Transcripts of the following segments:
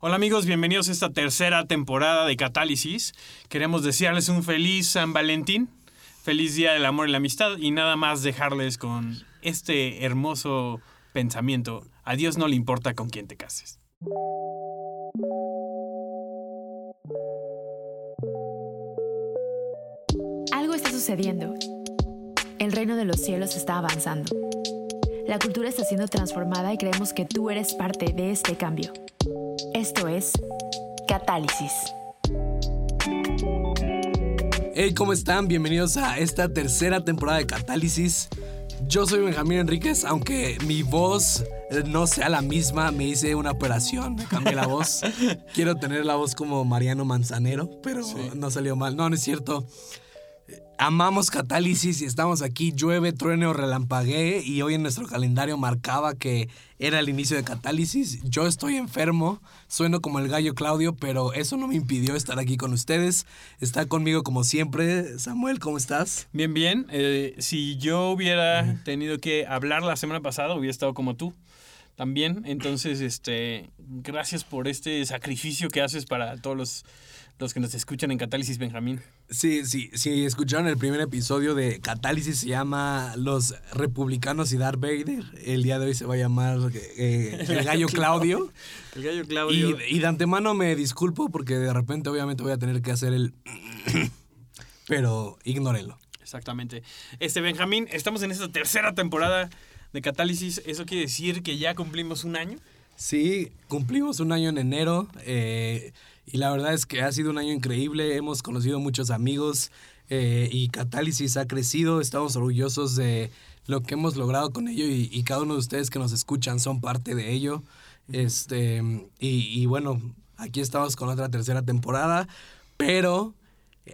Hola amigos, bienvenidos a esta tercera temporada de Catálisis. Queremos desearles un feliz San Valentín, feliz Día del Amor y la Amistad y nada más dejarles con este hermoso pensamiento. A Dios no le importa con quién te cases. Algo está sucediendo. El reino de los cielos está avanzando. La cultura está siendo transformada y creemos que tú eres parte de este cambio. Esto es Catálisis. Hey, ¿cómo están? Bienvenidos a esta tercera temporada de Catálisis. Yo soy Benjamín Enríquez, aunque mi voz eh, no sea la misma, me hice una operación, me cambié la voz. Quiero tener la voz como Mariano Manzanero, pero no salió mal. No, no es cierto. Amamos Catálisis y estamos aquí, llueve, truene o relampaguee y hoy en nuestro calendario marcaba que era el inicio de Catálisis. Yo estoy enfermo, sueno como el gallo Claudio, pero eso no me impidió estar aquí con ustedes. Está conmigo como siempre. Samuel, ¿cómo estás? Bien, bien. Eh, si yo hubiera tenido que hablar la semana pasada, hubiera estado como tú también. Entonces, este, gracias por este sacrificio que haces para todos los los que nos escuchan en Catálisis Benjamín. Sí, sí, sí, escucharon el primer episodio de Catálisis, se llama Los Republicanos y Darth Vader. El día de hoy se va a llamar eh, El Gallo Claudio. el Gallo Claudio. Y, de antemano me disculpo porque de repente obviamente voy a tener que hacer el... Pero ignórenlo. Exactamente. Este Benjamín, estamos en esta tercera temporada de Catálisis. ¿Eso quiere decir que ya cumplimos un año? Sí, cumplimos un año en enero. Eh, y la verdad es que ha sido un año increíble, hemos conocido muchos amigos eh, y Catálisis ha crecido, estamos orgullosos de lo que hemos logrado con ello y, cada uno de ustedes que nos escuchan son parte de ello. Este, y, bueno, aquí estamos con otra tercera temporada, pero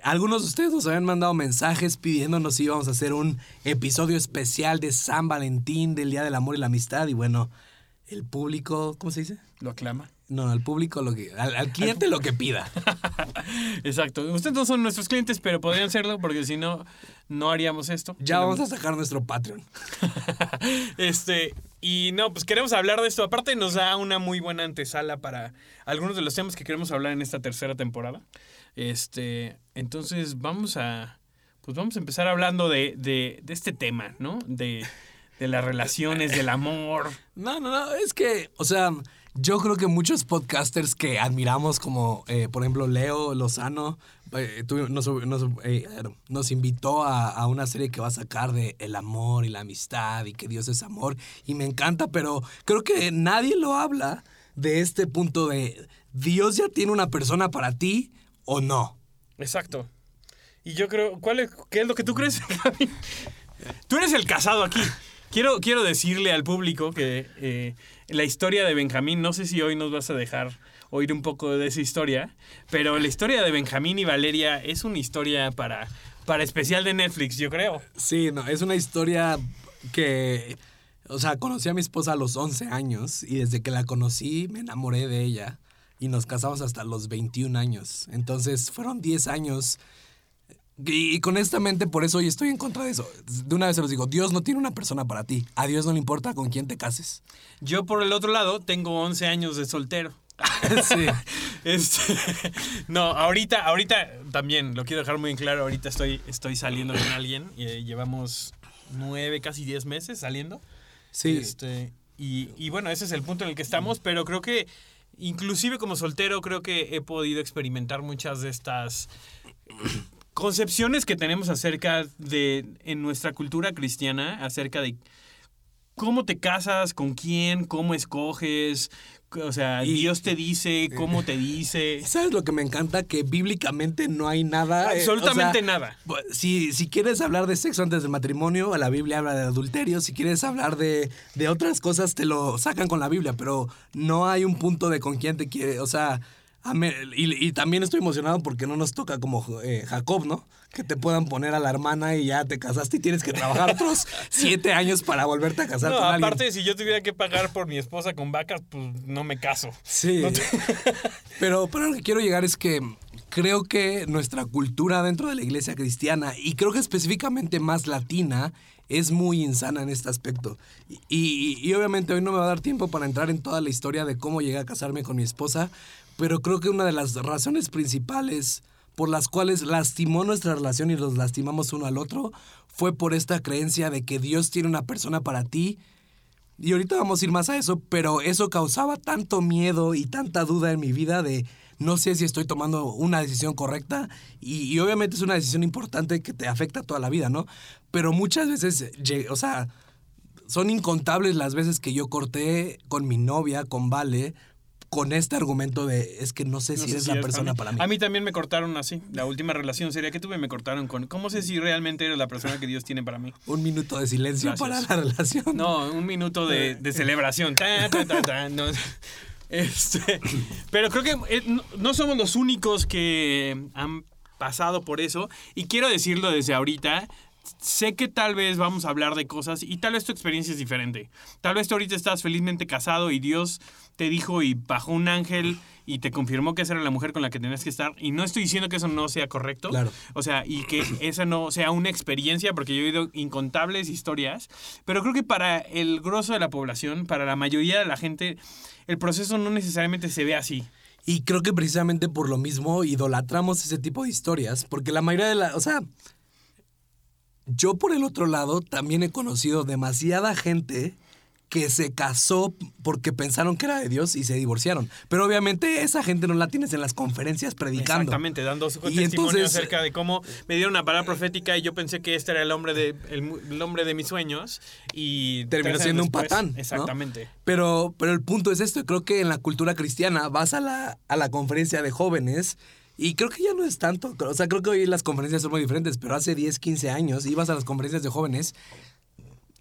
algunos de ustedes nos habían mandado mensajes pidiéndonos si íbamos a hacer un episodio especial de San Valentín, del Día del Amor y la Amistad. Y bueno, el público, ¿cómo se dice? Lo aclama. No, al público lo que. Al, cliente lo que pida. Exacto. Ustedes no son nuestros clientes, pero podrían serlo porque si no, no haríamos esto. Ya vamos a sacar nuestro Patreon. este. Y no, pues queremos hablar de esto. Aparte, nos da una muy buena antesala para algunos de los temas que queremos hablar en esta tercera temporada. Este. Entonces, vamos a. Pues vamos a empezar hablando de, de, de este tema, ¿no? De, de las relaciones, del amor. No, no, no. Es que, o sea yo creo que muchos podcasters que admiramos, como eh, por ejemplo Leo Lozano, eh, eh, nos, invitó a, una serie que va a sacar de el amor y la amistad y que Dios es amor. Y me encanta, pero creo que nadie lo habla de este punto de Dios ya tiene una persona para ti o no. Exacto. Y yo creo, ¿cuál es, ¿qué es lo que tú crees, Tú eres el casado aquí. Quiero, quiero decirle al público que la historia de Benjamín, no sé si hoy nos vas a dejar oír un poco de esa historia, pero la historia de Benjamín y Valeria es una historia para, para especial de Netflix, yo creo. Sí, no, es una historia que, o sea, conocí a mi esposa a los 11 años y desde que la conocí me enamoré de ella y nos casamos hasta los 21 años. Entonces fueron 10 años y, con esta mente, por eso hoy estoy en contra de eso. De una vez se los digo, Dios no tiene una persona para ti. A Dios no le importa con quién te cases. Yo, por el otro lado, tengo 11 años de soltero. sí. Este, no, ahorita, ahorita también, lo quiero dejar muy en claro, ahorita estoy, estoy saliendo con alguien. Y, eh, llevamos nueve, casi diez meses saliendo. Sí. Este, y, y bueno, ese es el punto en el que estamos, pero creo que inclusive como soltero creo que he podido experimentar muchas de estas concepciones que tenemos acerca de, en nuestra cultura cristiana, acerca de cómo te casas, con quién, cómo escoges, o sea, Dios te dice, cómo te dice. ¿Sabes lo que me encanta? Que bíblicamente no hay nada. Eh, Absolutamente nada. Si, si quieres hablar de sexo antes del matrimonio, la Biblia habla de adulterio. Si quieres hablar de, de otras cosas, te lo sacan con la Biblia, pero no hay un punto de con quién te quiere. O sea, y, también estoy emocionado porque no nos toca como eh, Jacob, ¿no? Que te puedan poner a la hermana y ya te casaste y tienes que trabajar otros siete años para volverte a casar no, con alguien. aparte, si yo tuviera que pagar por mi esposa con vacas, pues no me caso. Sí. pero, pero lo que quiero llegar es que creo que nuestra cultura dentro de la iglesia cristiana, y creo que específicamente más latina, es muy insana en este aspecto. Y, y, obviamente hoy no me va a dar tiempo para entrar en toda la historia de cómo llegué a casarme con mi esposa, pero creo que una de las razones principales por las cuales lastimó nuestra relación y los lastimamos uno al otro fue por esta creencia de que Dios tiene una persona para ti. Y ahorita vamos a ir más a eso, pero eso causaba tanto miedo y tanta duda en mi vida de no sé si estoy tomando una decisión correcta y, obviamente es una decisión importante que te afecta toda la vida, ¿no? Pero muchas veces, o sea, son incontables las veces que yo corté con mi novia, con Vale, con este argumento de es que no sé si eres la persona para mí. A mí también me cortaron así. La última relación seria que tuve me cortaron con ¿cómo sé si realmente eres la persona que Dios tiene para mí? Un minuto de silencio para la relación. No, un minuto de, de celebración. no. Este, pero creo que eh, no somos los únicos que han pasado por eso. Y quiero decirlo desde ahorita. Sé que tal vez vamos a hablar de cosas y tal vez tu experiencia es diferente. Tal vez tú ahorita estás felizmente casado y Dios te dijo y bajó un ángel y te confirmó que esa era la mujer con la que tenías que estar. Y no estoy diciendo que eso no sea correcto. Claro. O sea, y que esa no sea una experiencia, porque yo he oído incontables historias. Pero creo que para el grosso de la población, para la mayoría de la gente, el proceso no necesariamente se ve así. Y creo que precisamente por lo mismo idolatramos ese tipo de historias, porque la mayoría de la, o sea, yo por el otro lado también he conocido demasiada gente que se casó porque pensaron que era de Dios y se divorciaron. Pero obviamente esa gente no la tienes en las conferencias predicando. Exactamente, dando su testimonio acerca de cómo me dieron una palabra profética y yo pensé que este era el hombre de, el, hombre de mis sueños y... Terminó siendo un patán. Exactamente. Pero, pero el punto es esto, creo que en la cultura cristiana vas a la, a la conferencia de jóvenes y creo que ya no es tanto, o sea, creo que hoy las conferencias son muy diferentes, pero hace 10, 15 años ibas a las conferencias de jóvenes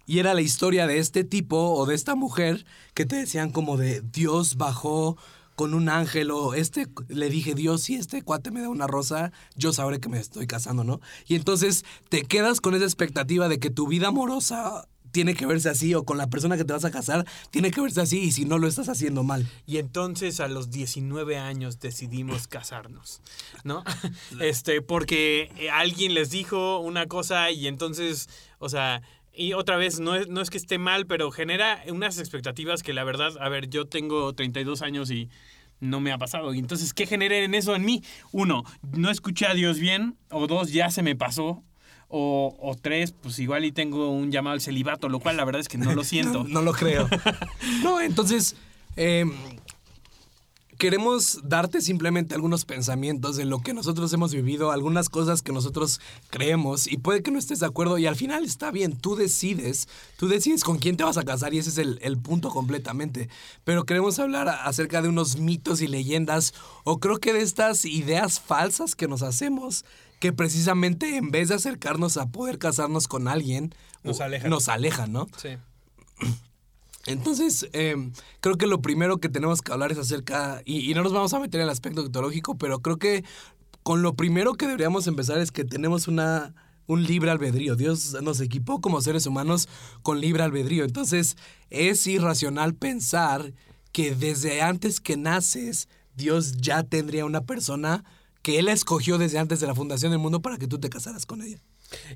y era la historia de este tipo o de esta mujer que te decían como de Dios bajó con un ángel o este le dije Dios si este cuate me da una rosa yo sabré que me estoy casando no y entonces te quedas con esa expectativa de que tu vida amorosa tiene que verse así o con la persona que te vas a casar tiene que verse así y si no lo estás haciendo mal. Y entonces a los 19 años decidimos casarnos, ¿no? Este, porque alguien les dijo una cosa y entonces, o sea, y otra vez, no es, no es que esté mal, pero genera unas expectativas que la verdad, a ver, yo tengo 32 años y no me ha pasado. Y entonces, ¿qué genera en eso en mí? Uno, no escuché a Dios bien. O dos, ya se me pasó. O, o tres, pues igual y tengo un llamado al celibato, lo cual la verdad es que no lo siento. no, lo creo. no, entonces, eh, queremos darte simplemente algunos pensamientos de lo que nosotros hemos vivido, algunas cosas que nosotros creemos y puede que no estés de acuerdo y al final está bien, tú decides, tú decides con quién te vas a casar y ese es el, punto completamente. Pero queremos hablar acerca de unos mitos y leyendas o creo que de estas ideas falsas que nos hacemos que precisamente en vez de acercarnos a poder casarnos con alguien, nos alejan. Nos alejan, ¿no? Sí. Entonces, em, creo que lo primero que tenemos que hablar es acerca, y, no nos vamos a meter en el aspecto teológico, pero creo que con lo primero que deberíamos empezar es que tenemos una, un libre albedrío. Dios nos equipó como seres humanos con libre albedrío. Entonces, es irracional pensar que desde antes que naces, Dios ya tendría una persona que Él escogió desde antes de la fundación del mundo para que tú te casaras con ella.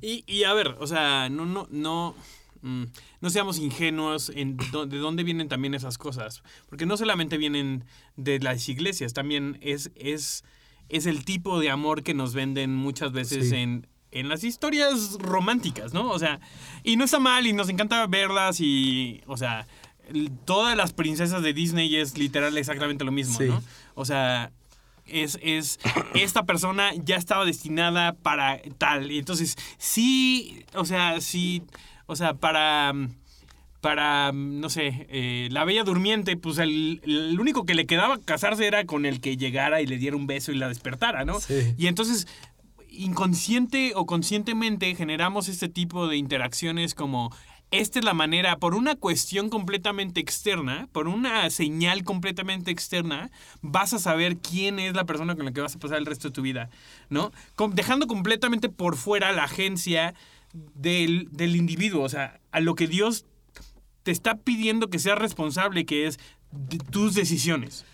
Y, y a ver, o sea, no, no, no Mm, no seamos ingenuos en de dónde vienen también esas cosas. Porque no solamente vienen de las iglesias, también es, es, es el tipo de amor que nos venden muchas veces en, en las historias románticas, ¿no? O sea, y no está mal y nos encanta verlas y, o sea, todas las princesas de Disney es literal exactamente lo mismo, ¿no? O sea, es, es, esta persona ya estaba destinada para tal. Y entonces, sí, o sea, sí o sea, para para, no sé, eh, la Bella Durmiente, pues el, único que le quedaba casarse era con el que llegara y le diera un beso y la despertara, ¿no? Y entonces, inconsciente o conscientemente generamos este tipo de interacciones como, esta es la manera, por una cuestión completamente externa, por una señal completamente externa, vas a saber quién es la persona con la que vas a pasar el resto de tu vida, ¿no? dejando completamente por fuera la agencia del, del individuo, o sea, a lo que Dios te está pidiendo que seas responsable, que es tus decisiones.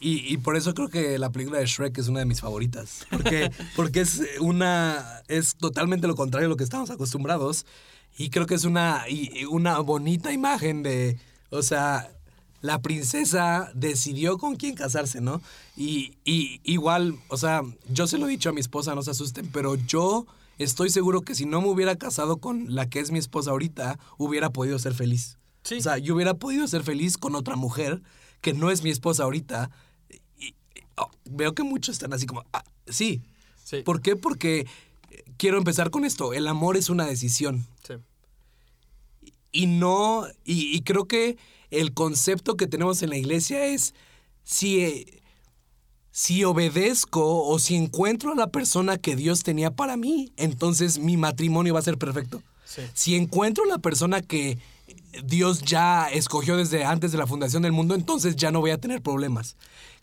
Y, y por eso creo que la película de Shrek es una de mis favoritas. Porque, porque es una. es totalmente lo contrario a lo que estamos acostumbrados. Y creo que es una, una bonita imagen de. O sea, la princesa decidió con quién casarse, ¿no? Y, y igual, o sea, yo se lo he dicho a mi esposa, no se asusten, pero yo estoy seguro que si no me hubiera casado con la que es mi esposa ahorita, hubiera podido ser feliz. Sí. O sea, yo hubiera podido ser feliz con otra mujer que no es mi esposa ahorita. Y, oh, veo que muchos están así como, ah, sí. Sí. ¿Por qué? Porque quiero empezar con esto. El amor es una decisión. Y no, y, y creo que el concepto que tenemos en la iglesia es si, eh, si obedezco o si encuentro a la persona que Dios tenía para mí, entonces mi matrimonio va a ser perfecto. Sí. Si encuentro la persona que Dios ya escogió desde antes de la fundación del mundo, entonces ya no voy a tener problemas.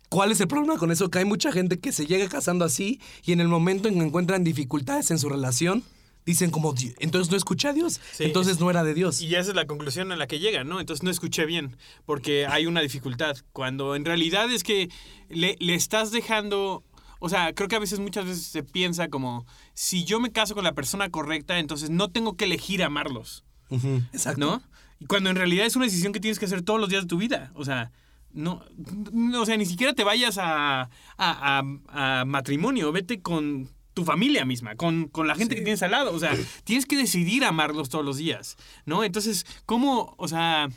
¿Cuál es el problema con eso? Que hay mucha gente que se llega casando así y en el momento en que encuentran dificultades en su relación, dicen como, "Di- entonces no escuché a Dios, Sí, entonces es- no era de Dios. Y esa es la conclusión a la que llegan, ¿no? Entonces no escuché bien, porque hay una dificultad. Cuando en realidad es que le, le estás dejando. O sea, creo que a veces, muchas veces se piensa como: si yo me caso con la persona correcta, entonces no tengo que elegir amarlos, Exacto. ¿no? Y cuando en realidad es una decisión que tienes que hacer todos los días de tu vida. O sea. No, no, o sea, ni siquiera te vayas a, a- a- a matrimonio, vete con tu familia misma, con, con la gente que tienes al lado. O sea, tienes que decidir amarlos todos los días, ¿no? Entonces, ¿cómo, o sea,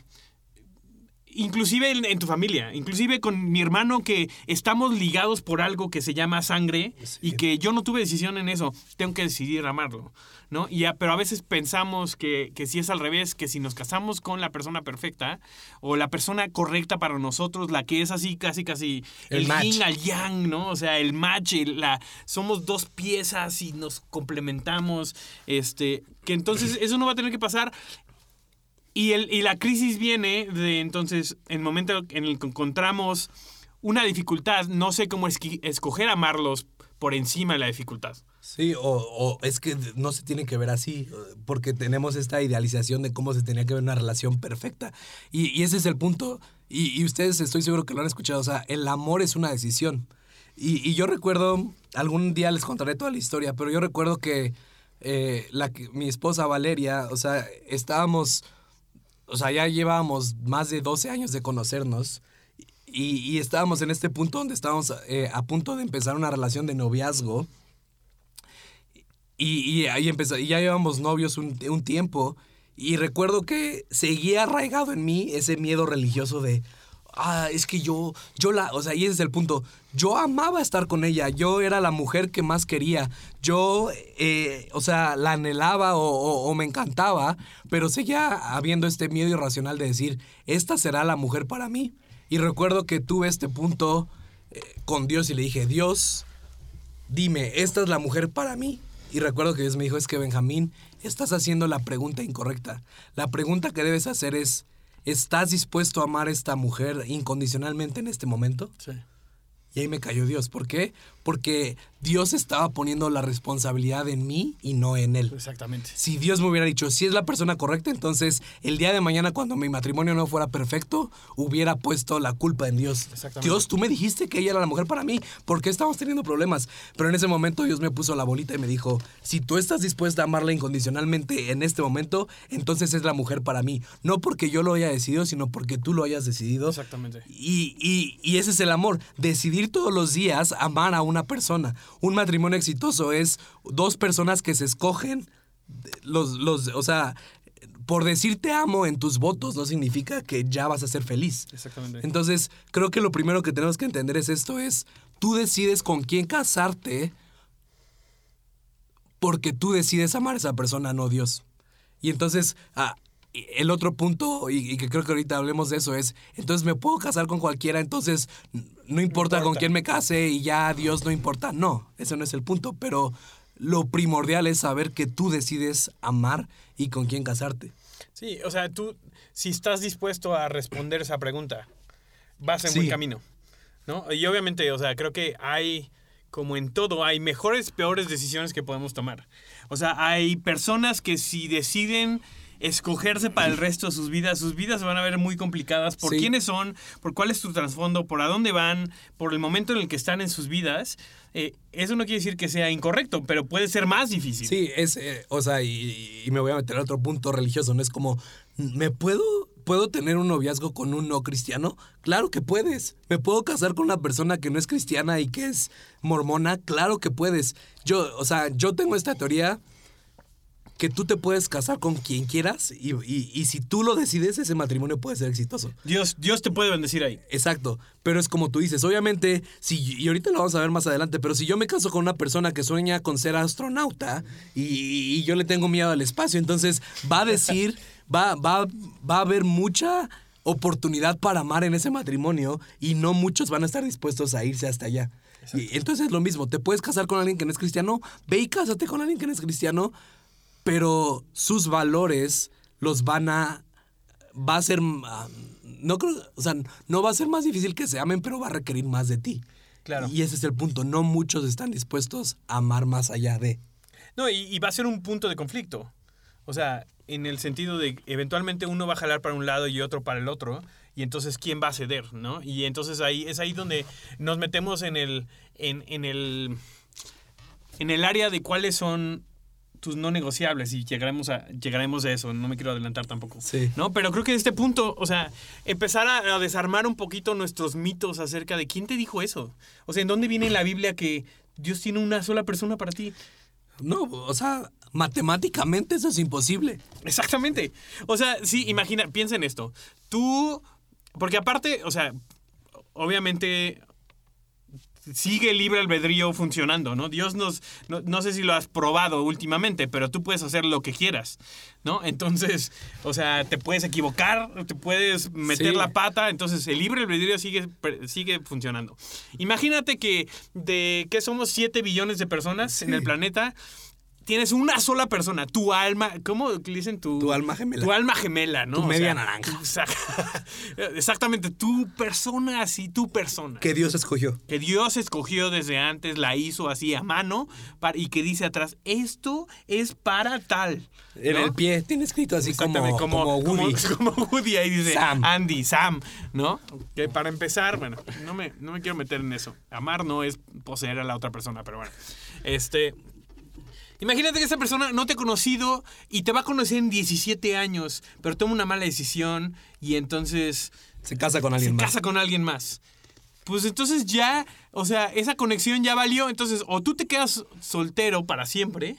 inclusive en, en tu familia, inclusive con mi hermano que estamos ligados por algo que se llama sangre y que yo no tuve decisión en eso, tengo que decidir amarlo, ¿no? Y a- pero a veces pensamos que, que si es al revés, que si nos casamos con la persona perfecta o la persona correcta para nosotros, la que es así casi casi El el, yin al yang, ¿no? O sea, el match, el- la, somos dos piezas y nos complementamos, este, que entonces eso no va a tener que pasar y, el, y la crisis viene de entonces, en el momento en el que encontramos una dificultad, no sé cómo escoger amarlos por encima de la dificultad. Sí, o, o es que no se tiene que ver así, porque tenemos esta idealización de cómo se tenía que ver una relación perfecta. Y, ese es el punto. Y, ustedes estoy seguro que lo han escuchado. O sea, el amor es una decisión. Y, yo recuerdo, algún día les contaré toda la historia, pero yo recuerdo que, eh, la, mi esposa Valeria, o sea, estábamos, o sea, ya llevábamos más de 12 años de conocernos. Y, y estábamos en este punto donde estábamos eh, a punto de empezar una relación de noviazgo. Y, y ahí empezó, y ya llevamos novios un, un tiempo. Y recuerdo que seguía arraigado en mí ese miedo religioso de, ah, es que yo, yo la, o sea, y ese es el punto. Yo amaba estar con ella, yo era la mujer que más quería, yo, eh, o sea, la anhelaba o, me encantaba, pero seguía habiendo este miedo irracional de decir, esta será la mujer para mí. Y recuerdo que tuve este punto eh, con Dios y le dije, Dios, dime, esta es la mujer para mí. Y recuerdo que Dios me dijo, es que Benjamín, estás haciendo la pregunta incorrecta. La pregunta que debes hacer es, ¿estás dispuesto a amar a esta mujer incondicionalmente en este momento? Sí. Y ahí me cayó Dios. ¿Por qué? Porque Dios estaba poniendo la responsabilidad en mí y no en él. Exactamente. Si Dios me hubiera dicho, si es la persona correcta, entonces el día de mañana cuando mi matrimonio no fuera perfecto, hubiera puesto la culpa en Dios. Exactamente. Dios, tú me dijiste que ella era la mujer para mí, ¿por qué estamos teniendo problemas? Pero en ese momento Dios me puso la bolita y me dijo, si tú estás dispuesta a amarla incondicionalmente en este momento, entonces es la mujer para mí. No porque yo lo haya decidido, sino porque tú lo hayas decidido. Exactamente. Y, y- y ese es el amor, decidir todos los días amar a una persona. Un matrimonio exitoso es dos personas que se escogen, los, los, o sea, por decir te amo en tus votos no significa que ya vas a ser feliz. Exactamente. Entonces, creo que lo primero que tenemos que entender es esto, es tú decides con quién casarte porque tú decides amar a esa persona, no Dios. Y entonces, ah, y el otro punto, y, y que creo que ahorita hablemos de eso, es, entonces me puedo casar con cualquiera, entonces no importa, con quién me case y ya Dios no importa. No, ese no es el punto, pero lo primordial es saber que tú decides amar y con quién casarte. Sí, o sea, tú, si estás dispuesto a responder esa pregunta, vas en Sí. buen camino, ¿no? Y obviamente, o sea, creo que hay, como en todo, hay mejores, peores decisiones que podemos tomar. O sea, hay personas que si deciden escogerse para el resto de sus vidas. Sus vidas se van a ver muy complicadas por Sí. quiénes son, por cuál es su trasfondo, por a dónde van, por el momento en el que están en sus vidas. Eh, eso no quiere decir que sea incorrecto, pero puede ser más difícil. Sí, es, eh, o sea, y, y me voy a meter a otro punto religioso, ¿no? Es como, ¿me puedo, puedo tener un noviazgo con un no cristiano? Claro que puedes. ¿Me puedo casar con una persona que no es cristiana y que es mormona? Claro que puedes. Yo, o sea, yo tengo esta teoría que tú te puedes casar con quien quieras y, y- y si tú lo decides, ese matrimonio puede ser exitoso. Dios, Dios te puede bendecir ahí. Exacto, pero es como tú dices, obviamente, si, y ahorita lo vamos a ver más adelante, pero si yo me caso con una persona que sueña con ser astronauta y, y yo le tengo miedo al espacio, entonces va a decir, va, va, va a haber mucha oportunidad para amar en ese matrimonio y no muchos van a estar dispuestos a irse hasta allá. Y entonces es lo mismo, te puedes casar con alguien que no es cristiano, ve y cásate con alguien que no es cristiano, pero sus valores los van a va a ser ah, no creo, o sea, no va a ser más difícil que se amen, pero va a requerir más de ti. Claro. Y ese es el punto, no muchos están dispuestos a amar más allá de. No, y, y va a ser un punto de conflicto. O sea, en el sentido de eventualmente uno va a jalar para un lado y otro para el otro. Y entonces, ¿quién va a ceder? ¿No? Y entonces ahí es ahí donde nos metemos en el. en, en el. en el área de cuáles son tus no negociables. Y llegaremos a, llegaremos a eso. No me quiero adelantar tampoco. Sí. ¿No? Pero creo que este punto, o sea, empezar a, a desarmar un poquito nuestros mitos acerca de quién te dijo eso. O sea, ¿en dónde viene en la Biblia que Dios tiene una sola persona para ti? No, o sea, matemáticamente eso es imposible. Exactamente. O sea, sí, imagina, piensa en esto. Tú, porque aparte, o sea, obviamente sigue el libre albedrío funcionando, ¿no? Dios nos, no, no sé si lo has probado últimamente, pero tú puedes hacer lo que quieras, ¿no? Entonces, o sea, te puedes equivocar, te puedes meter Sí. la pata, entonces el libre albedrío sigue, sigue funcionando. Imagínate que de que somos 7 billones de personas en el planeta, tienes una sola persona, tu alma, ¿cómo dicen tu, Tu alma gemela. Tu alma gemela, ¿no? Tu O media sea, naranja. exact- Exactamente, tu persona, así, tu persona. Que Dios escogió. Que Dios escogió desde antes, la hizo así a mano para- y que dice atrás, esto es para tal. En el pie tiene escrito así como, como, Woody. como- como Woody, ahí dice Sam. Andy, Sam, ¿no? Que para empezar, bueno, no me, no me quiero meter en eso. Amar no es poseer a la otra persona, pero bueno. Este. Imagínate que esa persona no te ha conocido y te va a conocer en 17 años, pero toma una mala decisión y entonces Se casa con se alguien más. casa con alguien más. Pues entonces ya, o sea, esa conexión ya valió. Entonces, o tú te quedas soltero para siempre,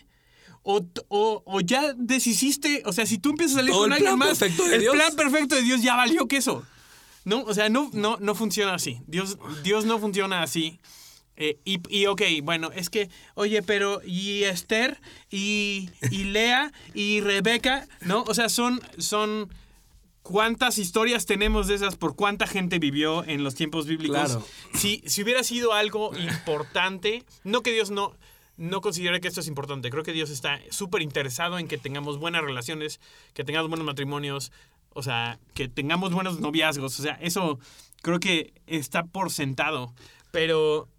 o, o, o ya deshiciste. O sea, si tú empiezas a salir Todo con alguien más, el Dios. plan perfecto de Dios ya valió queso. ¿No? O sea, no, no, no funciona así. Dios, Dios no funciona así. Eh, y, y, ok, bueno, es que, oye, pero y Esther y, y Lea y Rebeca, ¿no? O sea, son, son cuántas historias tenemos de esas por cuánta gente vivió en los tiempos bíblicos. Claro. Si, si hubiera sido algo importante, no que Dios no, no considere que esto es importante, creo que Dios está súper interesado en que tengamos buenas relaciones, que tengamos buenos matrimonios, o sea, que tengamos buenos noviazgos, o sea, eso creo que está por sentado, pero,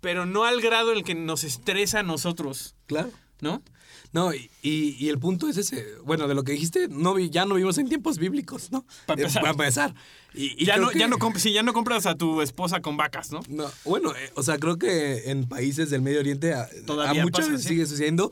pero no al grado en el que nos estresa a nosotros, Claro. ¿No? No, y, y- y el punto es ese. Bueno, de lo que dijiste, no vi- ya no vivimos en tiempos bíblicos, ¿no? Para Eh, empezar. para empezar. Y, y ya, no, que- ya, no sí, ya no compras a tu esposa con vacas, ¿no? No, bueno, eh, o sea, creo que en países del Medio Oriente a, Todavía a muchas pasa, veces sí. sigue sucediendo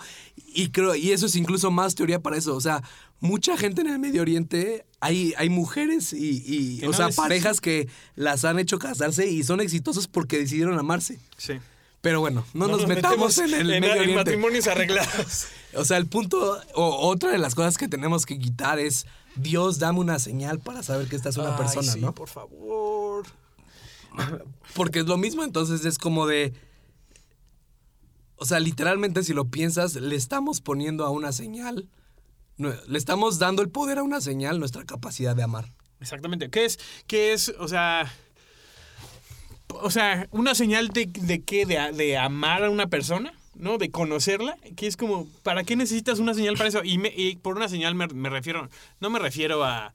y creo y eso es incluso más teoría para eso, o sea, mucha gente en el Medio Oriente hay, hay mujeres y, o no sea, parejas que las han hecho casarse y son exitosos porque decidieron amarse. Sí. Pero bueno, no, nos, metamos en el en, Medio en matrimonios arreglados. O sea, el punto o otra de las cosas que tenemos que quitar es Dios dame una señal para saber que esta es una Ay, persona, sí, ¿no? por favor. Porque es lo mismo, entonces es como de. O sea, literalmente, si lo piensas, le estamos poniendo a una señal. Le estamos dando el poder a una señal, nuestra capacidad de amar. Exactamente. ¿Qué es? ¿Qué es? O sea. O sea, una señal de, de qué? De, de amar a una persona, ¿no? De conocerla. Que es como, ¿para qué necesitas una señal para eso? Y, me- y por una señal me, me refiero. No me refiero a,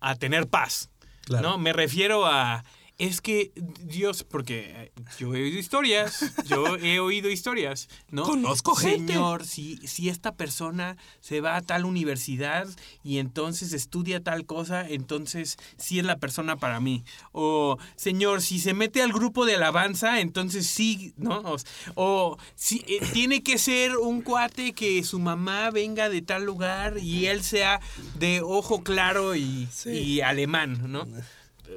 a tener paz. Claro. ¿No? Me refiero a. es que Dios, porque yo he oído historias, yo he oído historias, ¿no? Conozco gente. Señor, si, si esta persona se va a tal universidad y entonces estudia tal cosa, entonces sí es la persona para mí. O, Señor, si se mete al grupo de alabanza, entonces sí, ¿no? O, o si eh, tiene que ser un cuate que su mamá venga de tal lugar y él sea de ojo claro y, Sí. y alemán, ¿no?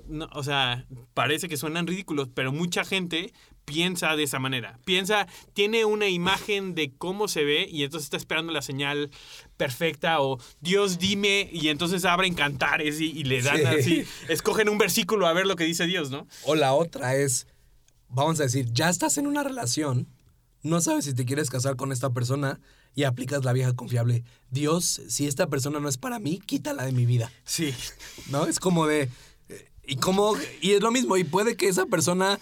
No, o sea, parece que suenan ridículos, pero mucha gente piensa de esa manera. Piensa, tiene una imagen de cómo se ve y entonces está esperando la señal perfecta o Dios dime y entonces abren cantares y, y le dan Sí. así, escogen un versículo a ver lo que dice Dios, ¿no? O la otra es, vamos a decir, ya estás en una relación, no sabes si te quieres casar con esta persona y aplicas la vieja confiable. Dios, si esta persona no es para mí, quítala de mi vida. Sí. ¿No? Es como de... Y como... Y es lo mismo. Y puede que esa persona...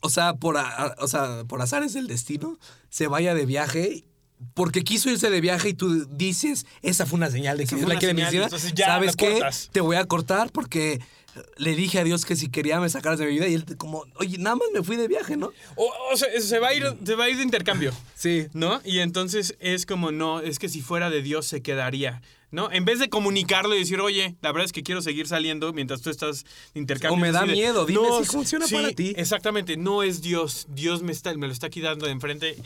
O sea, por, a- o sea, por azares del destino, se vaya de viaje porque quiso irse de viaje y tú dices, esa fue una señal de que Dios la quiere señal, ya ¿Sabes qué? cortas. Te voy a cortar porque le dije a Dios que si quería me sacaras de mi vida y él como, oye, nada más me fui de viaje, ¿no? O, o sea, se va a ir, se va a ir de intercambio. Sí. ¿No? Y entonces es como, no, es que si fuera de Dios se quedaría. ¿No? En vez de comunicarlo y decir, oye, la verdad es que quiero seguir saliendo mientras tú estás de intercambio. O me da de, miedo, dime si funciona sí, para ti. Exactamente, no es Dios. Dios me, está, me lo está aquí dando de enfrente.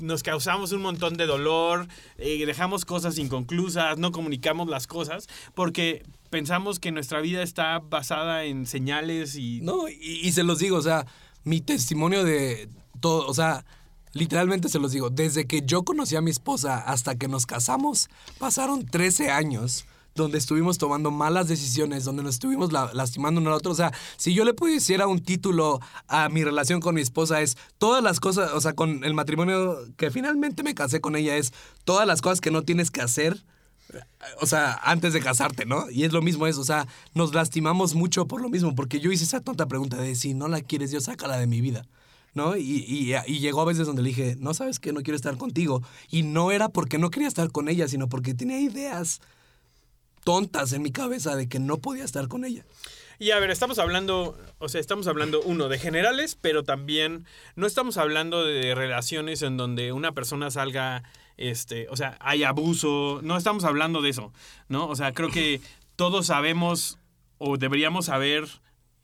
Nos causamos un montón de dolor, eh, dejamos cosas inconclusas, no comunicamos las cosas, porque pensamos que nuestra vida está basada en señales y... No, y, y se los digo, o sea, mi testimonio de todo, o sea, literalmente se los digo, desde que yo conocí a mi esposa hasta que nos casamos, pasaron 13 años donde estuvimos tomando malas decisiones, donde nos estuvimos la- lastimando uno al otro. O sea, si yo le pusiera un título a mi relación con mi esposa es todas las cosas, o sea, con el matrimonio que finalmente me casé con ella es todas las cosas que no tienes que hacer o sea, antes de casarte, ¿no? Y es lo mismo eso, o sea, nos lastimamos mucho por lo mismo, porque yo hice esa tonta pregunta de si no la quieres, yo sácala de mi vida, ¿no? Y, y- y llegó a veces donde le dije, no sabes que no quiero estar contigo. Y no era porque no quería estar con ella, sino porque tenía ideas tontas en mi cabeza de que no podía estar con ella. Y a ver, estamos hablando, o sea, estamos hablando, uno, de generales, pero también no estamos hablando de relaciones en donde una persona salga, este, o sea, hay abuso, no estamos hablando de eso, ¿no? O sea, creo que todos sabemos o deberíamos saber,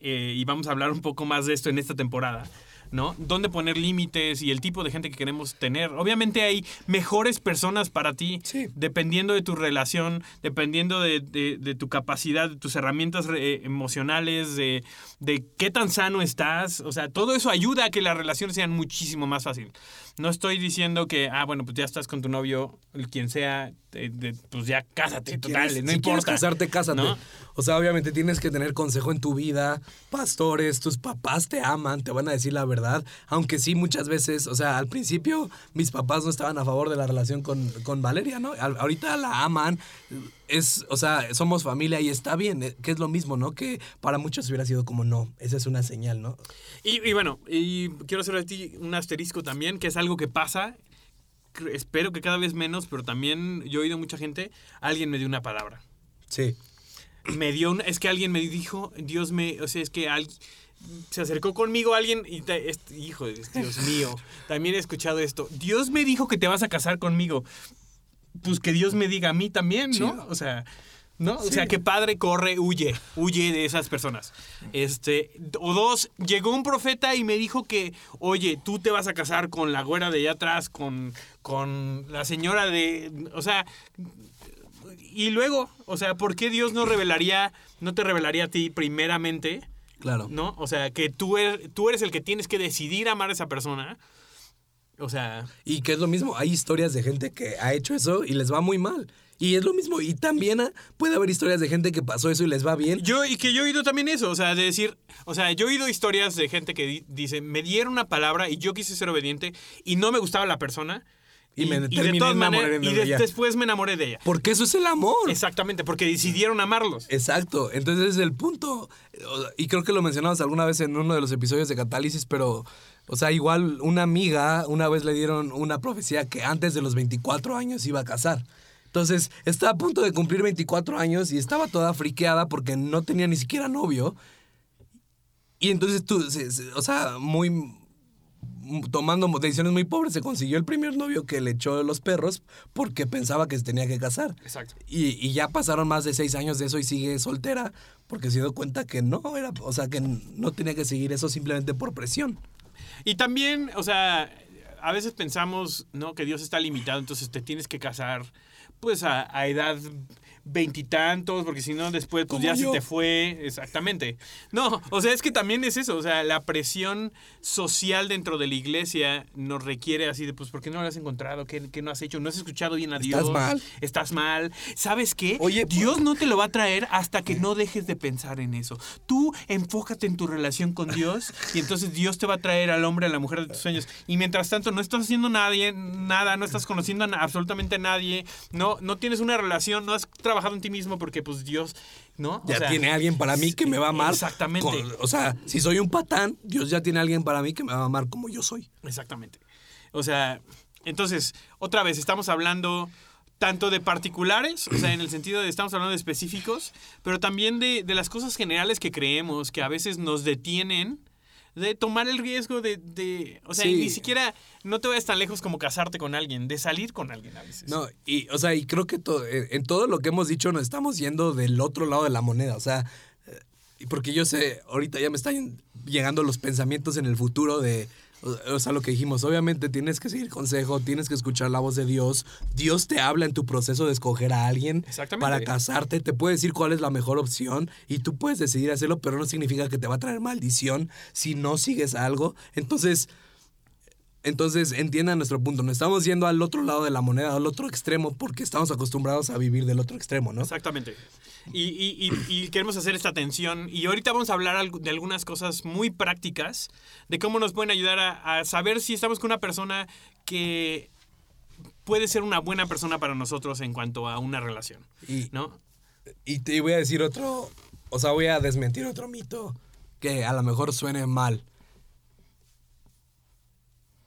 eh, y vamos a hablar un poco más de esto en esta temporada, ¿no? Dónde poner límites y el tipo de gente que queremos tener. Obviamente hay mejores personas para ti, Sí. dependiendo de tu relación, dependiendo de, de- de tu capacidad, de tus herramientas eh, emocionales, de, de qué tan sano estás. O sea, todo eso ayuda a que las relaciones sean muchísimo más fácil. No estoy diciendo que, ah, bueno, pues ya estás con tu novio, quien sea, de- de- pues ya cásate, Si total, quieres- no si quieres importa. casarte, cásate. ¿no? O sea, obviamente tienes que tener consejo en tu vida, pastores, tus papás te aman, te van a decir la verdad, aunque sí muchas veces, o sea, al principio mis papás no estaban a favor de la relación con, con Valeria, ¿no? Ahorita la aman, es, o sea, somos familia y está bien, eh, que es lo mismo, ¿no? Que para muchos hubiera sido como, no, esa es una señal, ¿no? Y, y bueno, y quiero hacer a ti un asterisco también, que es algo que pasa. Espero que cada vez menos, pero también yo he oído mucha gente, alguien me dio una palabra. Sí. me dio una, es que alguien me dijo, Dios me, o sea, es que alguien se acercó conmigo alguien y te- este, hijo, de Dios mío, también he escuchado esto. Dios me dijo que te vas a casar conmigo. Pues que Dios me diga a mí también, ¿no? Chido. O sea, ¿no? O sea, que padre corre, huye, huye de esas personas. Este, o dos, llegó un profeta y me dijo que, oye, tú te vas a casar con la güera de allá atrás, con, con la señora de, o sea, y luego, o sea, ¿por qué Dios no revelaría, no te revelaría a ti primeramente, Claro. no? O sea, que tú eres, tú eres el que tienes que decidir amar a esa persona. O sea, Y que es lo mismo, hay historias de gente que ha hecho eso y les va muy mal. Y es lo mismo, y también ah, puede haber historias de gente que pasó eso y les va bien. yo y que yo he oído también eso, o sea, de decir, o sea, yo he oído historias de gente que di- dice, me dieron una palabra y yo quise ser obediente y no me gustaba la persona. Y me terminé enamorando y de de- ella. después me enamoré de ella. Porque eso es el amor. Exactamente, porque decidieron amarlos. Exacto, entonces es el punto. Y creo que lo mencionamos alguna vez en uno de los episodios de Catálisis, pero, o sea, igual una amiga una vez le dieron una profecía que antes de los 24 años iba a casar. Entonces, estaba a punto de cumplir 24 años y estaba toda friqueada porque no tenía ni siquiera novio. y entonces tú, o sea, muy m- tomando decisiones muy pobres, se consiguió el primer novio que le echó los perros porque pensaba que se tenía que casar. Exacto. Y, y ya pasaron más de seis años de eso y sigue soltera porque se dio cuenta que no era, o sea, que no tenía que seguir eso simplemente por presión. Y también, o sea, a veces pensamos, ¿no? Que Dios está limitado, entonces te tienes que casar, pues, a, a edad veintitantos, porque si no, después, pues, ya yo. se te fue. Exactamente. No, o sea, es que también es eso, o sea, la presión social dentro de la iglesia nos requiere así de, pues, ¿por qué no lo has encontrado? ¿Qué, qué no has hecho? ¿No has escuchado bien a Estás Dios? mal. Estás mal. ¿Sabes qué? Oye, Dios no te lo va a traer hasta que no dejes de pensar en eso. Tú enfócate en tu relación con Dios y entonces Dios te va a traer al hombre, a la mujer de tus sueños. Y mientras tanto no estás haciendo nadie, nada, no estás conociendo a absolutamente a nadie, no, no tienes una relación, no has trabajado en ti mismo porque pues Dios, ¿no? O Ya sea, tiene alguien para mí que me va a amar. Exactamente. con- o sea, si soy un patán, Dios ya tiene alguien para mí que me va a amar como yo soy. Exactamente. O sea, entonces, otra vez, estamos hablando tanto de particulares, o sea, en el sentido de estamos hablando de específicos, pero también de, de las cosas generales que creemos que a veces nos detienen de tomar el riesgo de, de o sea, Sí. ni siquiera, no te vayas tan lejos como casarte con alguien, de salir con alguien a veces. No, y, o sea, y creo que to- en, todo lo que hemos dicho nos estamos yendo del otro lado de la moneda. O sea, eh, porque yo sé, ahorita ya me están llegando los pensamientos en el futuro de. O sea, lo que dijimos, obviamente tienes que seguir consejo, tienes que escuchar la voz de Dios. Dios te habla en tu proceso de escoger a alguien Exactamente. para casarte, te puede decir cuál es la mejor opción y tú puedes decidir hacerlo, pero no significa que te va a traer maldición si no sigues algo. Entonces, entonces, entiendan nuestro punto. No estamos yendo al otro lado de la moneda, al otro extremo, porque estamos acostumbrados a vivir del otro extremo, ¿no? Exactamente. Y, y- y- y queremos hacer esta tensión. Y ahorita vamos a hablar de algunas cosas muy prácticas, de cómo nos pueden ayudar a, a saber si estamos con una persona que puede ser una buena persona para nosotros en cuanto a una relación. Y, ¿No? y te voy a decir otro, o sea, voy a desmentir otro mito que a lo mejor suene mal.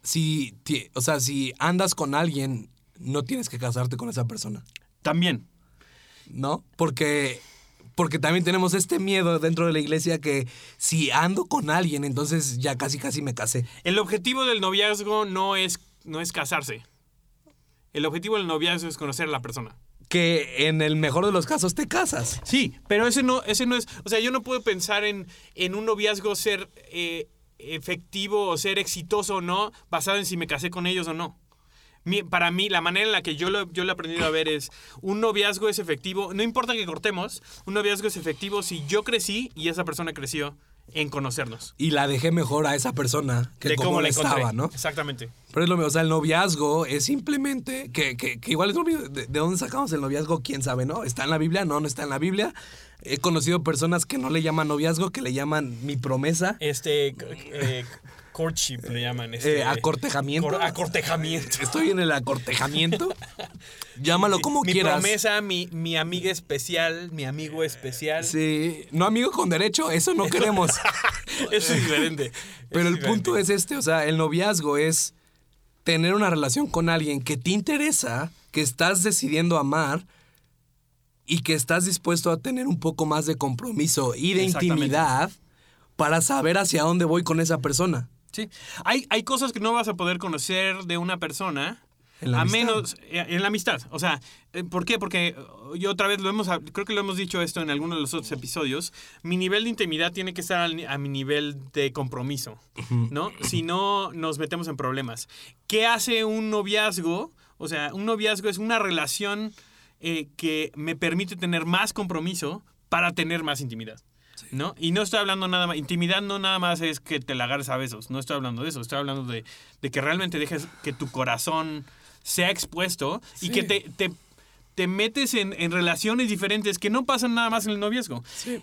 Si, o sea, si andas con alguien, no tienes que casarte con esa persona, También. ¿No? Porque, porque también tenemos este miedo dentro de la iglesia que si ando con alguien, entonces ya casi casi me casé. El objetivo del noviazgo no es, no es casarse. El objetivo del noviazgo es conocer a la persona. Que en el mejor de los casos te casas. Sí, pero ese no, ese no es. O sea, yo no puedo pensar en, en un noviazgo ser eh, efectivo o ser exitoso o no, basado en si me casé con ellos o no. Mi- para mí, la manera en la que yo lo, yo lo he aprendido a ver es: un noviazgo es efectivo, no importa que cortemos, un noviazgo es efectivo si yo crecí y esa persona creció en conocernos. y la dejé mejor a esa persona que de como cómo la encontré. estaba, ¿no? Exactamente. Pero es lo mismo, o sea, el noviazgo es simplemente, que, que- que igual es lo mismo, de, de dónde sacamos el noviazgo? ¿Quién sabe, no? ¿Está en la Biblia? No, no está en la Biblia. He conocido personas que no le llaman noviazgo, que le llaman mi promesa, Este. eh, courtship le llaman. Este, eh, acortejamiento. cor- acortejamiento. Estoy en el acortejamiento. Llámalo como mi quieras. promesa, mi, mi amiga especial, mi amigo especial. Sí, no amigo con derecho, eso no queremos. Eso es diferente. Pero el punto es este, o sea, el noviazgo es tener una relación con alguien que te interesa, que estás decidiendo amar y que estás dispuesto a tener un poco más de compromiso y de intimidad para saber hacia dónde voy con esa persona. Sí. Hay, hay cosas que no vas a poder conocer de una persona. En la a amistad. menos eh, en la amistad. O sea, eh, ¿por qué? Porque eh, yo otra vez lo hemos, creo que lo hemos dicho esto en alguno de los otros episodios. Mi nivel de intimidad tiene que estar a mi nivel de compromiso, ¿no? Si no, nos metemos en problemas. ¿Qué hace un noviazgo? O sea, un noviazgo es una relación eh, que me permite tener más compromiso para tener más intimidad. ¿No? Y no estoy hablando nada más, intimidad no nada más es que te la agarres a besos, no estoy hablando de eso, estoy hablando de, de que realmente dejes que tu corazón sea expuesto y que te, te, te metes en, en relaciones diferentes que no pasan nada más en el noviazgo. Sí.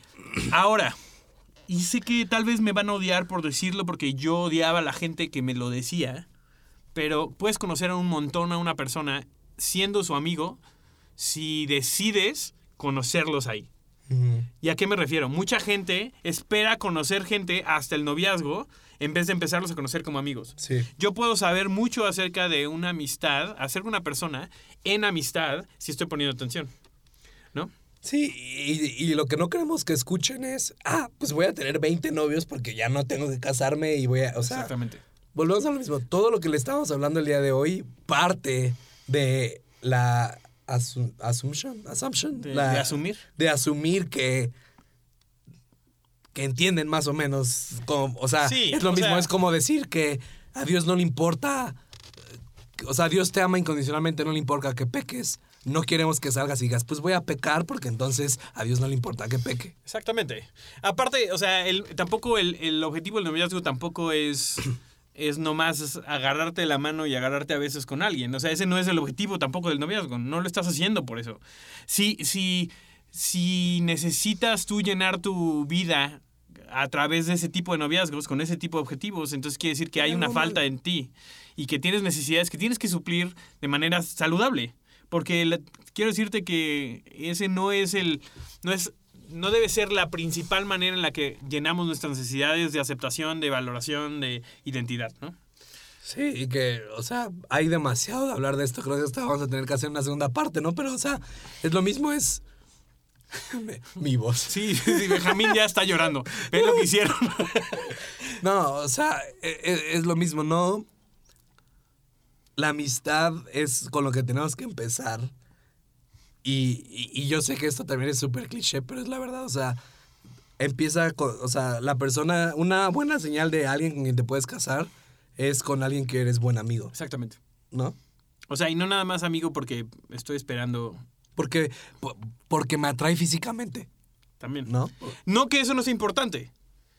Ahora, y sé que tal vez me van a odiar por decirlo porque yo odiaba a la gente que me lo decía, pero puedes conocer a un montón a una persona siendo su amigo si decides conocerlos ahí. ¿Y a qué me refiero? Mucha gente espera conocer gente hasta el noviazgo en vez de empezarlos a conocer como amigos. Sí. Yo puedo saber mucho acerca de una amistad, acerca de una persona en amistad, si estoy poniendo atención. ¿No? Sí, y, y lo que no queremos que escuchen es, ah, pues voy a tener 20 novios porque ya no tengo que casarme y voy a, o sea, Exactamente. volvemos a lo mismo. Todo lo que le estamos hablando el día de hoy parte de la asu- assumption, assumption, De, la- de asumir. de asumir que que entienden más o menos, como, o sea, Sí, es lo mismo, sea- es como decir que a Dios no le importa, o sea, Dios te ama incondicionalmente, no le importa que peques. No queremos que salgas y digas, pues voy a pecar porque entonces a Dios no le importa que peque. Exactamente. Aparte, o sea, el, tampoco el, el objetivo del noviazgo tampoco es, es nomás agarrarte la mano y agarrarte a veces con alguien. O sea, ese no es el objetivo tampoco del noviazgo. No lo estás haciendo por eso. Si, si, si necesitas tú llenar tu vida a través de ese tipo de noviazgos, con ese tipo de objetivos, entonces quiere decir que hay una falta en ti y que tienes necesidades que tienes que suplir de manera saludable. Porque la- quiero decirte que ese no es el. No es. No debe ser la principal manera en la que llenamos nuestras necesidades de aceptación, de valoración, de identidad, ¿no? Sí, y que, o sea, hay demasiado de hablar de esto. Creo que hasta vamos a tener que hacer una segunda parte, ¿no? Pero, o sea, es lo mismo, es. Mi voz. Sí, sí, Benjamín ya está llorando. ¿Ven lo que hicieron? No, o sea, e- e- es, lo mismo, ¿no? La amistad es con lo que tenemos que empezar. Y, y- y yo sé que esto también es súper cliché, pero es la verdad, o sea, empieza con, o sea, la persona, una buena señal de alguien con quien te puedes casar es con alguien que eres buen amigo, Exactamente. ¿no? O sea, y no nada más amigo porque estoy esperando Porque, po- porque me atrae físicamente, también. ¿no? No que eso no sea importante.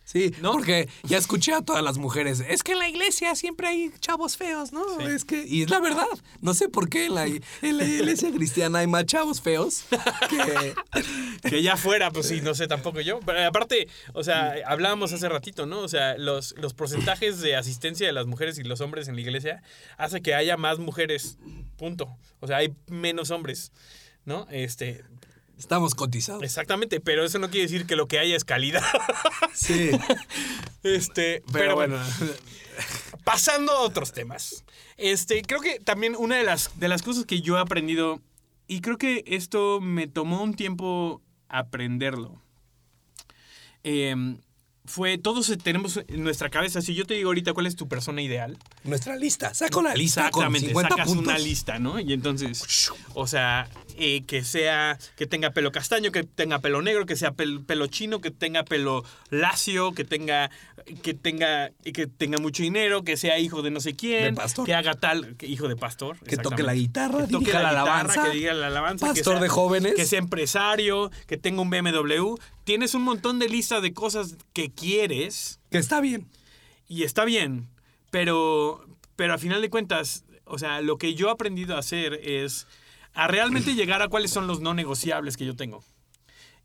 Sí, ¿No? porque ya escuché a todas las mujeres. Es que en la iglesia siempre hay chavos feos, ¿no? Sí. Es que, y es la verdad. No sé por qué en la, en la iglesia cristiana hay más chavos feos que. Que ya fuera, pues sí, no sé tampoco yo. Pero aparte, o sea, hablábamos hace ratito, ¿no? O sea, los, los porcentajes de asistencia de las mujeres y los hombres en la iglesia hace que haya más mujeres, punto. O sea, hay menos hombres, ¿no? Este, Estamos cotizados. exactamente, pero eso no quiere decir que lo que haya es calidad. Sí. Este, Pero, pero, bueno. bueno, pasando a otros temas. Este, creo que también una de las, de las cosas que yo he aprendido, y creo que esto me tomó un tiempo aprenderlo, em, fue, todos tenemos en nuestra cabeza, si yo te digo ahorita cuál es tu persona ideal, Nuestra lista. Saca una lista con Exactamente, 50 sacas puntos. una lista, ¿no? Y entonces, o sea, eh, que sea, que tenga pelo castaño, que tenga pelo negro, que sea pel- pelo chino, que tenga pelo lacio, que tenga, que tenga, que tenga mucho dinero, que sea hijo de no sé quién, De pastor. que haga tal, que- hijo de pastor, Que toque la guitarra, que toque la, la guitarra, alabanza, que diga la alabanza, que pastor sea- de jóvenes. que sea empresario, que tenga un BMW. Tienes un montón de listas de cosas que quieres Que está bien. y está bien, pero, pero a final de cuentas, o sea, lo que yo he aprendido a hacer es a realmente llegar a cuáles son los no negociables que yo tengo.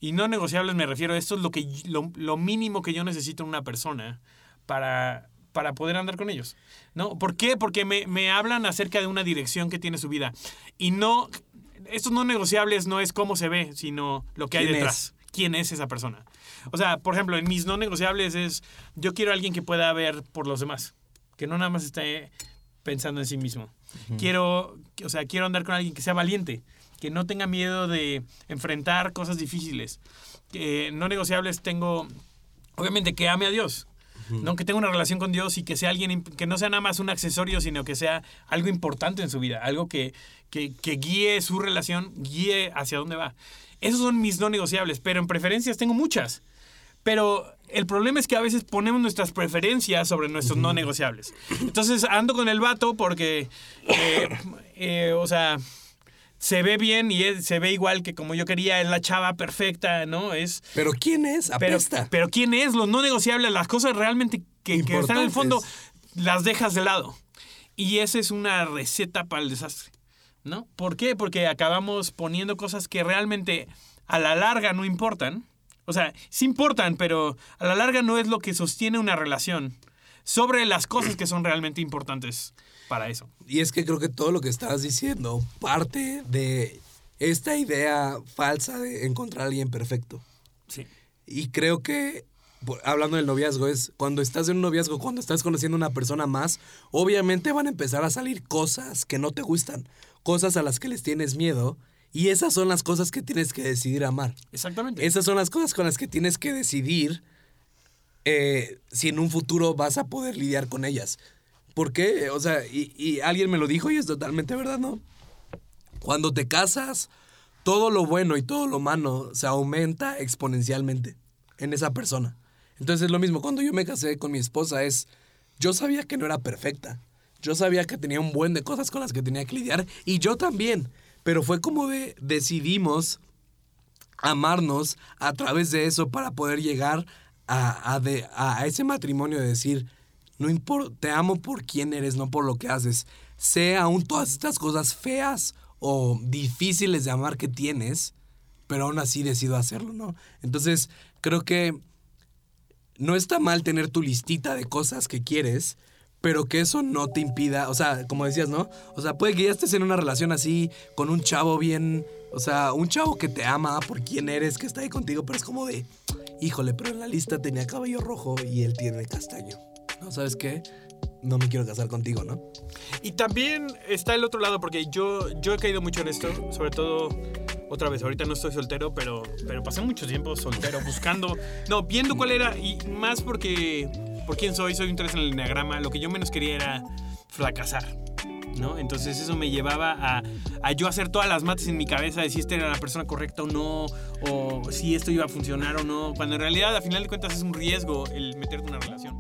Y no negociables me refiero a esto es lo, que, lo, lo mínimo que yo necesito en una persona para, para poder andar con ellos. ¿no? ¿Por qué? Porque me, me hablan acerca de una dirección que tiene su vida. Y no, estos no negociables no es cómo se ve, sino lo que hay ¿Quién detrás. ¿Quién es esa persona? O sea, por ejemplo, en mis no negociables es, yo quiero a alguien que pueda ver por los demás, que no nada más esté pensando en sí mismo. Quiero, o sea, quiero andar con alguien que sea valiente, que no tenga miedo de enfrentar cosas difíciles. Que no negociables tengo, obviamente, que ame a Dios. ¿no? Que tenga una relación con Dios y que sea alguien, que no sea nada más un accesorio, sino que sea algo importante en su vida, algo que, que, que guíe su relación, guíe hacia dónde va. Esos son mis no negociables, pero en preferencias tengo muchas. Pero el problema es que a veces ponemos nuestras preferencias sobre nuestros no negociables. Entonces ando con el vato porque, eh, eh, o sea, se ve bien y es- se ve igual que como yo quería, es la chava perfecta, ¿no? Es, Pero ¿quién es? pero, Apesta. pero ¿quién es? Los no negociables, las cosas realmente que, que están en el fondo, las dejas de lado. Y esa es una receta para el desastre, ¿no? ¿Por qué? Porque acabamos poniendo cosas que realmente a la larga no importan. O sea, sí importan, pero a la larga no es lo que sostiene una relación sobre las cosas que son realmente importantes para eso. Y es que creo que todo lo que estabas diciendo parte de esta idea falsa de encontrar a alguien perfecto. Sí. Y creo que, hablando del noviazgo, es cuando estás en un noviazgo, cuando estás conociendo a una persona más, obviamente van a empezar a salir cosas que no te gustan, cosas a las que les tienes miedo. Y esas son las cosas que tienes que decidir amar. Exactamente. Esas son las cosas con las que tienes que decidir eh, si en un futuro vas a poder lidiar con ellas. ¿Por qué? O sea, y, y alguien me lo dijo y es totalmente verdad, ¿no? Cuando te casas, todo lo bueno y todo lo malo se aumenta exponencialmente en esa persona. Entonces es lo mismo, cuando yo me casé con mi esposa es, yo sabía que no era perfecta, yo sabía que tenía un buen de cosas con las que tenía que lidiar y yo también, pero fue como de decidimos amarnos a través de eso para poder llegar a, a, de, a ese matrimonio de decir, no importa, te amo por quién eres, no por lo que haces. Sé aún todas estas cosas feas o difíciles de amar que tienes, pero aún así decido hacerlo, ¿no? Entonces, creo que no está mal tener tu listita de cosas que quieres, pero que eso no te impida, o sea, como decías, ¿no? O sea, puede que ya estés en una relación así, con un chavo bien, o sea, un chavo que te ama por quién eres, que está ahí contigo, pero es como de, híjole, pero en la lista tenía cabello rojo y él tiene castaño. ¿No sabes qué? No me quiero casar contigo, ¿no? Y también está el otro lado, porque yo, yo he caído mucho en esto, sobre todo, otra vez, ahorita no estoy soltero, pero, pero pasé mucho tiempo soltero, buscando, no, viendo cuál era, y más porque, por quién soy, soy un 3 en el enneagrama, lo que yo menos quería era fracasar. ¿no? Entonces eso me llevaba a, a, yo hacer todas las mates en mi cabeza de si esta era la persona correcta o no, o si esto iba a funcionar o no, cuando en realidad a final de cuentas es un riesgo el meterte en una relación.